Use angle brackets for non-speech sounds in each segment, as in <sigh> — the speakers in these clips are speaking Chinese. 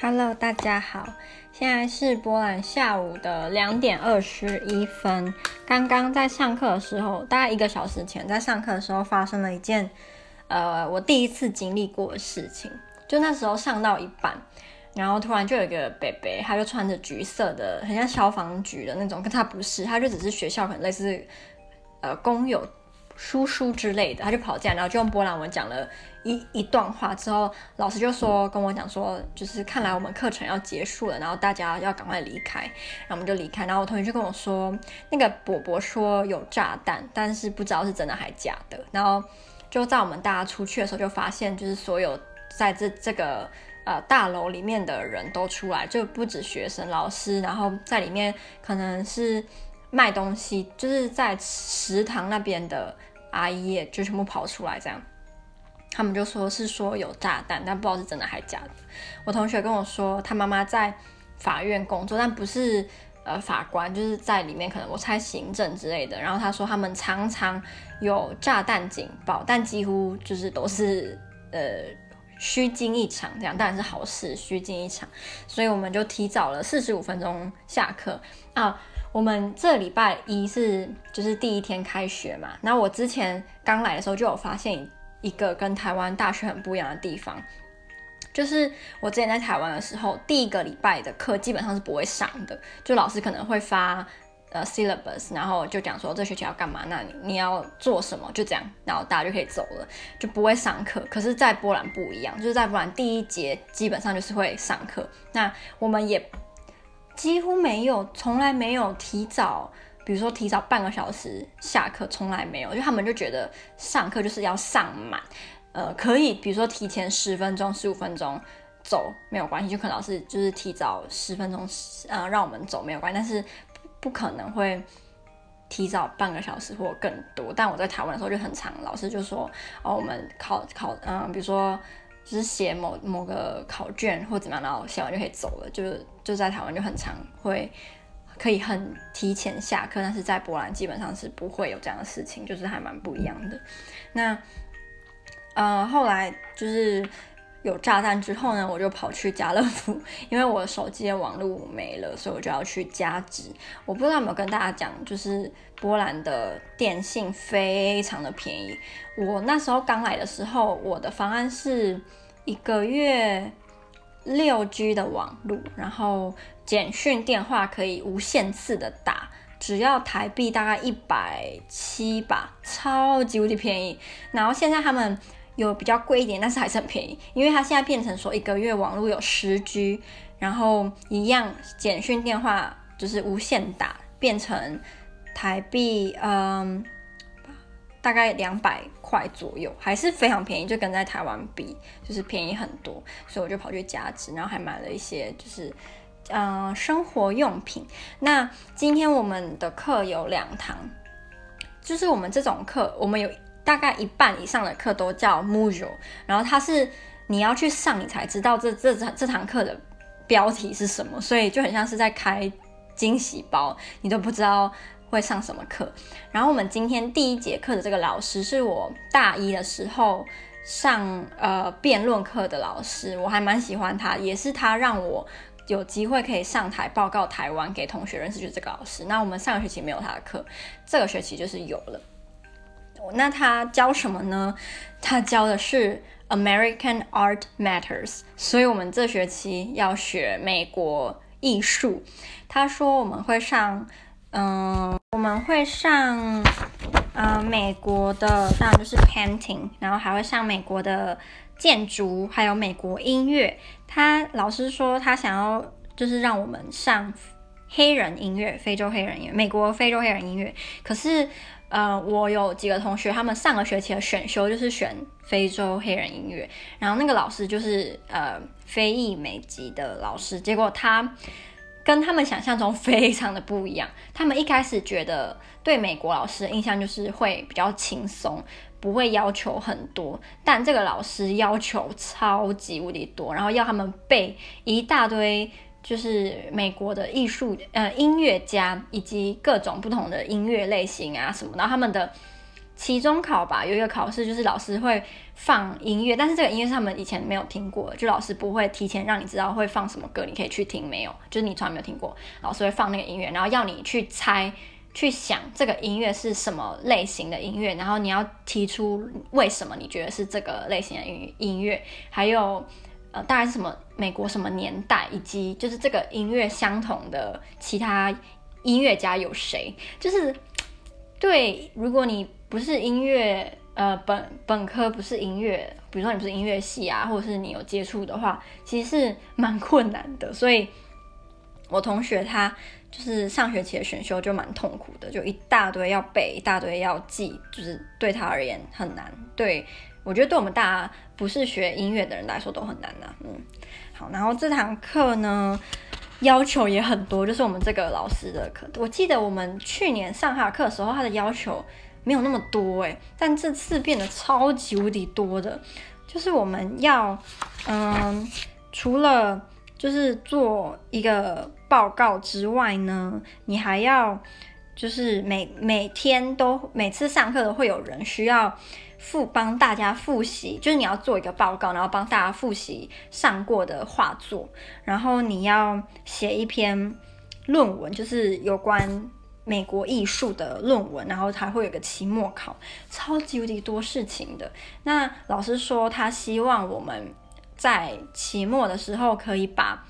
Hello，大家好，现在是波兰下午的两点二十一分。刚刚在上课的时候，大概一个小时前，在上课的时候发生了一件，呃，我第一次经历过的事情。就那时候上到一半，然后突然就有一个 baby，，他就穿着橘色的，很像消防局的那种，可他不是，他就只是学校可能类似，呃，工友。叔叔之类的，他就跑进来，然后就用波兰文讲了一一段话。之后老师就说跟我讲说，就是看来我们课程要结束了，然后大家要赶快离开。然后我们就离开。然后我同学就跟我说，那个伯伯说有炸弹，但是不知道是真的还假的。然后就在我们大家出去的时候，就发现就是所有在这这个呃大楼里面的人都出来，就不止学生、老师，然后在里面可能是卖东西，就是在食堂那边的。阿姨就全部跑出来，这样，他们就说是说有炸弹，但不知道是真的还是假的。我同学跟我说，他妈妈在法院工作，但不是呃法官，就是在里面，可能我猜行政之类的。然后他说他们常常有炸弹警报，但几乎就是都是呃虚惊一场，这样当然是好事，虚惊一场。所以我们就提早了四十五分钟下课啊。我们这礼拜一是就是第一天开学嘛，那我之前刚来的时候就有发现一个跟台湾大学很不一样的地方，就是我之前在台湾的时候，第一个礼拜的课基本上是不会上的，就老师可能会发呃 syllabus，然后就讲说这学期要干嘛，那你你要做什么，就这样，然后大家就可以走了，就不会上课。可是，在波兰不一样，就是在波兰第一节基本上就是会上课，那我们也。几乎没有，从来没有提早，比如说提早半个小时下课，从来没有，就他们就觉得上课就是要上满，呃，可以，比如说提前十分钟、十五分钟走没有关系，就可能老师就是提早十分钟，呃，让我们走没有关系，但是不可能会提早半个小时或更多。但我在台湾的时候就很长，老师就说，哦，我们考考，嗯、比如说。就是写某某个考卷或怎么样，然后写完就可以走了。就是就在台湾就很常会可以很提前下课，但是在波兰基本上是不会有这样的事情，就是还蛮不一样的。那呃后来就是有炸弹之后呢，我就跑去家乐福，因为我手机的网络没了，所以我就要去加值。我不知道有没有跟大家讲，就是波兰的电信非常的便宜。我那时候刚来的时候，我的方案是。一个月六 G 的网路，然后简讯电话可以无限次的打，只要台币大概一百七吧，超级无敌便宜。然后现在他们有比较贵一点，但是还是很便宜，因为它现在变成说一个月网络有十 G，然后一样简讯电话就是无限打，变成台币嗯。大概两百块左右，还是非常便宜，就跟在台湾比，就是便宜很多，所以我就跑去加值，然后还买了一些就是，嗯、呃，生活用品。那今天我们的课有两堂，就是我们这种课，我们有大概一半以上的课都叫 module，然后它是你要去上，你才知道这这这这堂课的标题是什么，所以就很像是在开惊喜包，你都不知道。会上什么课？然后我们今天第一节课的这个老师是我大一的时候上呃辩论课的老师，我还蛮喜欢他，也是他让我有机会可以上台报告台湾给同学认识，就是这个老师。那我们上个学期没有他的课，这个学期就是有了。那他教什么呢？他教的是 American Art Matters，所以我们这学期要学美国艺术。他说我们会上。嗯，我们会上，呃，美国的，当然就是 painting，然后还会上美国的建筑，还有美国音乐。他老师说他想要就是让我们上黑人音乐，非洲黑人音乐，美国非洲黑人音乐。可是，呃，我有几个同学，他们上个学期的选修就是选非洲黑人音乐，然后那个老师就是呃非裔美籍的老师，结果他。跟他们想象中非常的不一样。他们一开始觉得对美国老师的印象就是会比较轻松，不会要求很多。但这个老师要求超级无敌多，然后要他们背一大堆，就是美国的艺术呃音乐家以及各种不同的音乐类型啊什么。然后他们的期中考吧，有一个考试就是老师会放音乐，但是这个音乐是他们以前没有听过，就老师不会提前让你知道会放什么歌，你可以去听没有，就是你从来没有听过，老师会放那个音乐，然后要你去猜、去想这个音乐是什么类型的音乐，然后你要提出为什么你觉得是这个类型的音音乐，还有呃大概是什么美国什么年代，以及就是这个音乐相同的其他音乐家有谁，就是对，如果你。不是音乐，呃，本本科不是音乐，比如说你不是音乐系啊，或者是你有接触的话，其实是蛮困难的。所以，我同学他就是上学期的选修就蛮痛苦的，就一大堆要背，一大堆要记，就是对他而言很难。对，我觉得对我们大家不是学音乐的人来说都很难的、嗯，好，然后这堂课呢，要求也很多，就是我们这个老师的课，我记得我们去年上他的课的时候，他的要求。没有那么多诶，但这次变得超级无敌多的，就是我们要，嗯，除了就是做一个报告之外呢，你还要就是每每天都每次上课都会有人需要复帮大家复习，就是你要做一个报告，然后帮大家复习上过的画作，然后你要写一篇论文，就是有关。美国艺术的论文，然后还会有个期末考，超级无敌多事情的。那老师说，他希望我们在期末的时候可以把，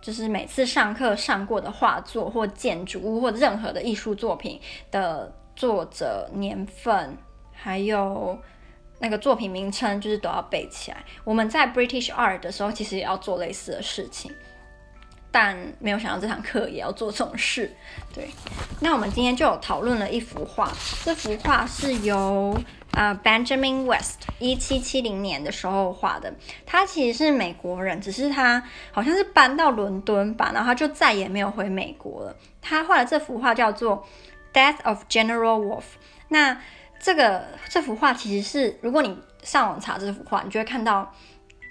就是每次上课上过的画作或建筑物或任何的艺术作品的作者年份，还有那个作品名称，就是都要背起来。我们在 British Art 的时候，其实也要做类似的事情。但没有想到这堂课也要做这种事，对。那我们今天就有讨论了一幅画，这幅画是由呃 Benjamin West 一七七零年的时候画的。他其实是美国人，只是他好像是搬到伦敦吧，然后他就再也没有回美国了。他画的这幅画叫做《Death of General Wolfe》。那这个这幅画其实是，如果你上网查这幅画，你就会看到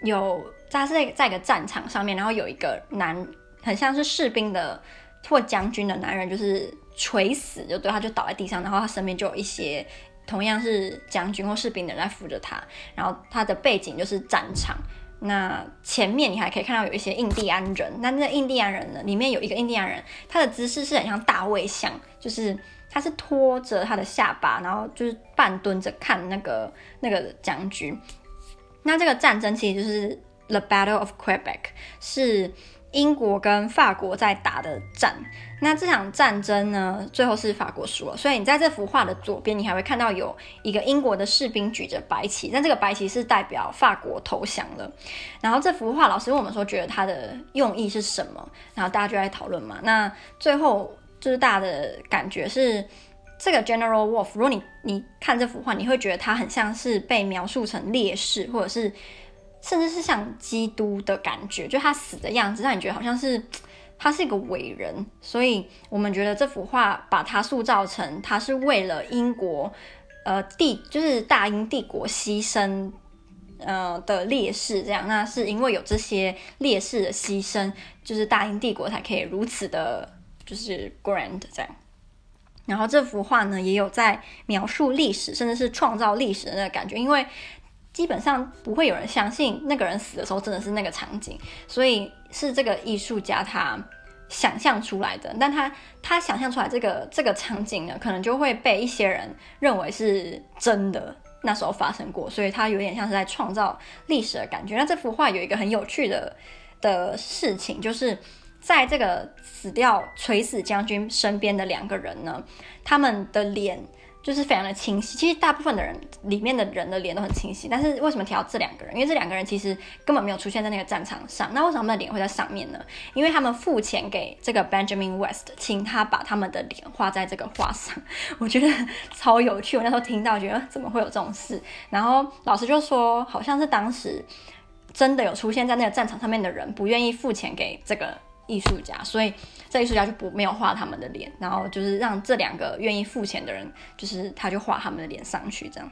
有他是在在一个战场上面，然后有一个男。很像是士兵的或将军的男人，就是垂死，就对，他就倒在地上，然后他身边就有一些同样是将军或士兵的人在扶着他，然后他的背景就是战场。那前面你还可以看到有一些印第安人，那那印第安人呢，里面有一个印第安人，他的姿势是很像大卫像，就是他是拖着他的下巴，然后就是半蹲着看那个那个将军。那这个战争其实就是 The Battle of Quebec，是。英国跟法国在打的战，那这场战争呢，最后是法国输了。所以你在这幅画的左边，你还会看到有一个英国的士兵举着白旗，那这个白旗是代表法国投降了。然后这幅画，老师问我们说，觉得它的用意是什么？然后大家就在讨论嘛。那最后就是大的感觉是，这个 General Wolf，如果你你看这幅画，你会觉得他很像是被描述成烈士，或者是。甚至是像基督的感觉，就他死的样子，让你觉得好像是他是一个伟人。所以我们觉得这幅画把他塑造成他是为了英国，呃帝就是大英帝国牺牲，呃的烈士这样。那是因为有这些烈士的牺牲，就是大英帝国才可以如此的，就是 grand 这样。然后这幅画呢，也有在描述历史，甚至是创造历史的那个感觉，因为。基本上不会有人相信那个人死的时候真的是那个场景，所以是这个艺术家他想象出来的。但他他想象出来这个这个场景呢，可能就会被一些人认为是真的，那时候发生过，所以他有点像是在创造历史的感觉。那这幅画有一个很有趣的的事情，就是在这个死掉垂死将军身边的两个人呢，他们的脸。就是非常的清晰，其实大部分的人里面的人的脸都很清晰，但是为什么提到这两个人？因为这两个人其实根本没有出现在那个战场上，那为什么他们的脸会在上面呢？因为他们付钱给这个 Benjamin West，请他把他们的脸画在这个画上，<laughs> 我觉得超有趣。我那时候听到，觉得怎么会有这种事？然后老师就说，好像是当时真的有出现在那个战场上面的人不愿意付钱给这个。艺术家，所以这艺术家就不没有画他们的脸，然后就是让这两个愿意付钱的人，就是他就画他们的脸上去这样。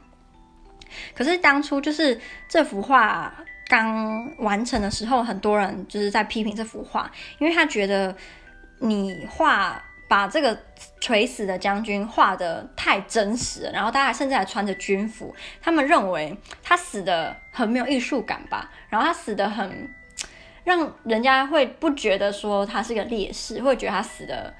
可是当初就是这幅画刚完成的时候，很多人就是在批评这幅画，因为他觉得你画把这个垂死的将军画得太真实了，然后大家甚至还穿着军服，他们认为他死得很没有艺术感吧，然后他死得很让人家会不觉得说他是个烈士，会觉得他死得。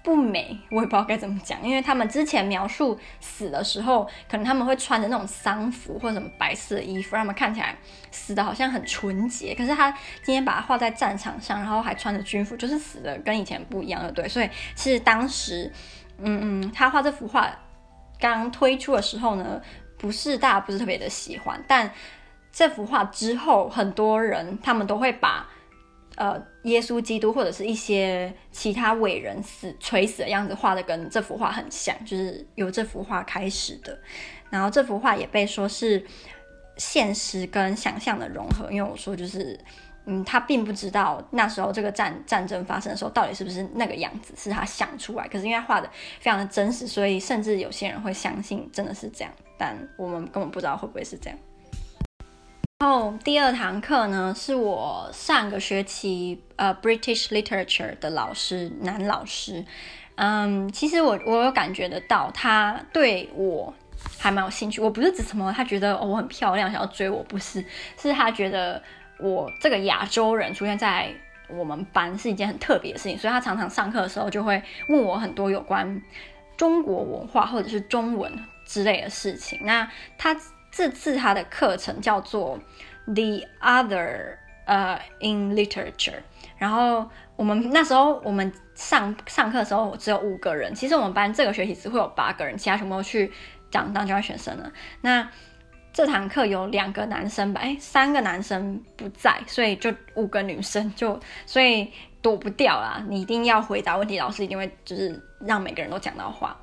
不美，我也不知道该怎么讲，因为他们之前描述死的时候，可能他们会穿着那种丧服或者什么白色的衣服，让他们看起来死的好像很纯洁。可是他今天把它画在战场上，然后还穿着军服，就是死的跟以前不一样的，对。所以其实当时，嗯嗯，他画这幅画刚推出的时候呢，不是大家不是特别的喜欢，但这幅画之后，很多人他们都会把。呃，耶稣基督或者是一些其他伟人死垂死的样子画的跟这幅画很像，就是由这幅画开始的。然后这幅画也被说是现实跟想象的融合，因为我说就是，嗯，他并不知道那时候这个战战争发生的时候到底是不是那个样子，是他想出来。可是因为他画的非常的真实，所以甚至有些人会相信真的是这样，但我们根本不知道会不会是这样。然后第二堂课呢，是我上个学期呃 British Literature 的老师，男老师。嗯，其实我我有感觉得到，他对我还蛮有兴趣。我不是指什么，他觉得哦我很漂亮，想要追我，不是，是他觉得我这个亚洲人出现在我们班是一件很特别的事情，所以他常常上课的时候就会问我很多有关中国文化或者是中文之类的事情。那他。这次他的课程叫做 The Other 呃、uh, in Literature，然后我们那时候我们上上课的时候只有五个人，其实我们班这个学期只会有八个人，其他全部都去讲当交换学生了。那这堂课有两个男生吧，哎，三个男生不在，所以就五个女生就，所以躲不掉啦。你一定要回答问题，老师一定会就是让每个人都讲到话。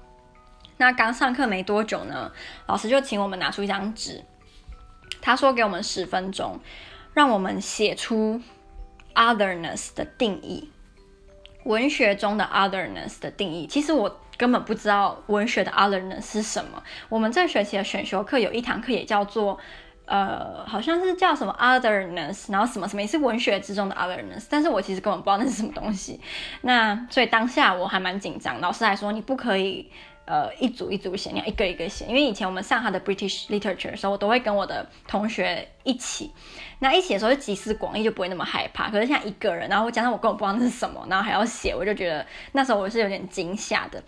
那刚上课没多久呢，老师就请我们拿出一张纸，他说给我们十分钟，让我们写出 otherness 的定义，文学中的 otherness 的定义。其实我根本不知道文学的 otherness 是什么。我们这学期的选修课有一堂课也叫做，呃，好像是叫什么 otherness，然后什么什么也是文学之中的 otherness，但是我其实根本不知道那是什么东西。那所以当下我还蛮紧张，老师还说你不可以。呃，一组一组写，你要一个一个写。因为以前我们上他的 British Literature 的时候，我都会跟我的同学一起。那一起的时候就集思广益，就不会那么害怕。可是现在一个人，然后我讲到我根本不知道那是什么，然后还要写，我就觉得那时候我是有点惊吓的。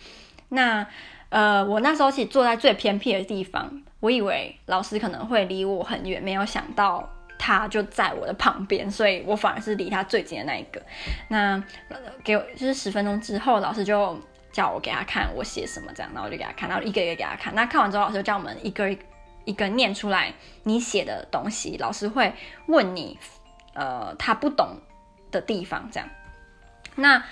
那呃，我那时候其实坐在最偏僻的地方，我以为老师可能会离我很远，没有想到他就在我的旁边，所以我反而是离他最近的那一个。那给我就是十分钟之后，老师就。叫我给他看我写什么，这样，然后我就给他看，然后一个一个给他看。那看完之后，老师就叫我们一个一个念出来你写的东西。老师会问你，呃，他不懂的地方，这样。那，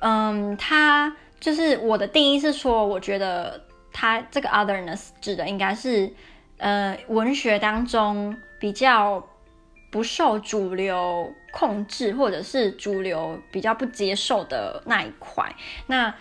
嗯，他就是我的定义是说，我觉得他这个 otherness 指的应该是，呃，文学当中比较不受主流控制，或者是主流比较不接受的那一块。那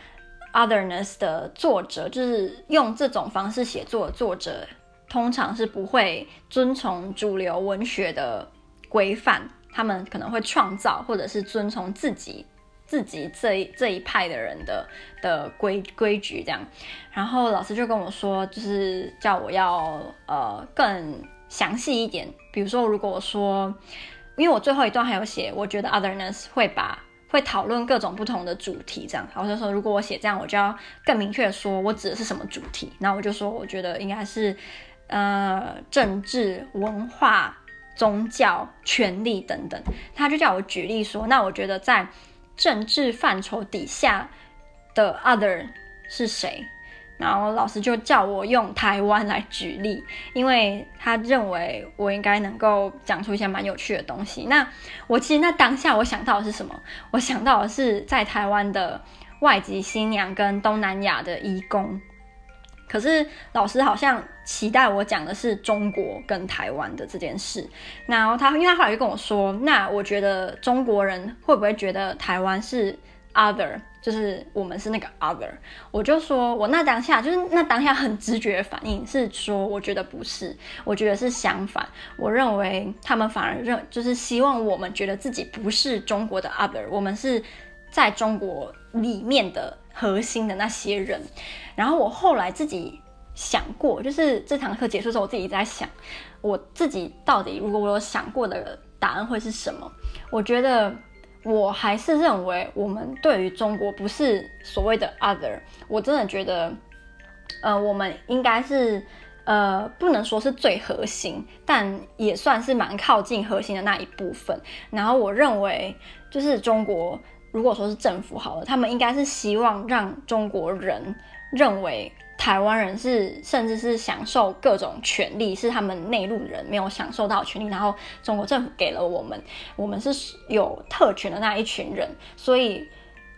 Otherness 的作者就是用这种方式写作的作者，通常是不会遵从主流文学的规范，他们可能会创造或者是遵从自己自己这一这一派的人的的规规矩这样。然后老师就跟我说，就是叫我要呃更详细一点，比如说如果我说，因为我最后一段还有写，我觉得 Otherness 会把。会讨论各种不同的主题，这样，然后就说，如果我写这样，我就要更明确说，我指的是什么主题。然后我就说，我觉得应该是，呃，政治、文化、宗教、权利等等。他就叫我举例说，那我觉得在政治范畴底下的 other 是谁？然后老师就叫我用台湾来举例，因为他认为我应该能够讲出一些蛮有趣的东西。那我其实那当下我想到的是什么？我想到的是在台湾的外籍新娘跟东南亚的移工。可是老师好像期待我讲的是中国跟台湾的这件事。然后他因为他后来就跟我说，那我觉得中国人会不会觉得台湾是 other？就是我们是那个 other，我就说，我那当下就是那当下很直觉反应是说，我觉得不是，我觉得是相反，我认为他们反而认就是希望我们觉得自己不是中国的 other，我们是在中国里面的核心的那些人。然后我后来自己想过，就是这堂课结束之后，我自己在想，我自己到底如果我有想过的答案会是什么？我觉得我还是认为，我们对于中国不是所谓的 other，我真的觉得，呃，我们应该是。呃，不能说是最核心，但也算是蛮靠近核心的那一部分。然后我认为，就是中国，如果说是政府好了，他们应该是希望让中国人认为台湾人是，甚至是享受各种权利，是他们内陆人没有享受到权利。然后中国政府给了我们，我们是有特权的那一群人，所以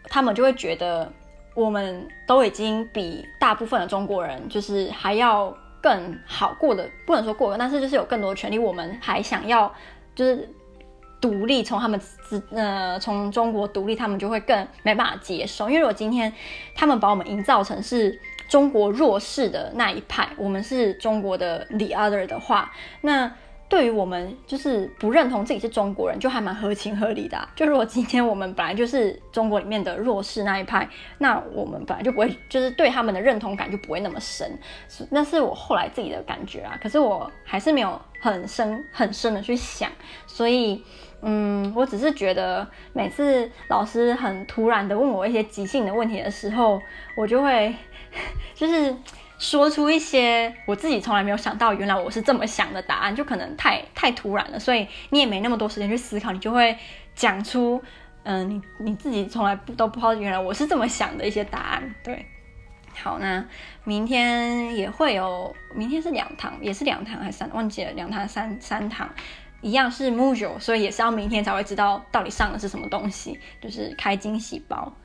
他们就会觉得我们都已经比大部分的中国人就是还要。更好过的，不能说过，但是就是有更多的权利，我们还想要就是独立，从他们自呃从中国独立，他们就会更没办法接受。因为如果今天他们把我们营造成是中国弱势的那一派，我们是中国的 the other 的话，那。对于我们就是不认同自己是中国人，就还蛮合情合理的啊。就如果今天我们本来就是中国里面的弱势那一派，那我们本来就不会，就是对他们的认同感就不会那么深。那是我后来自己的感觉啊。可是我还是没有很深很深的去想，所以嗯，我只是觉得每次老师很突然的问我一些即兴的问题的时候，我就会 <laughs> 就是。说出一些我自己从来没有想到，原来我是这么想的答案，就可能太太突然了，所以你也没那么多时间去思考，你就会讲出，嗯、你你自己从来不都不知道原来我是这么想的一些答案。对，好，那明天也会有，明天是两堂，也是两堂还是三？忘记了，两堂三三堂，一样是 module，所以也是要明天才会知道到底上的是什么东西，就是开惊喜包。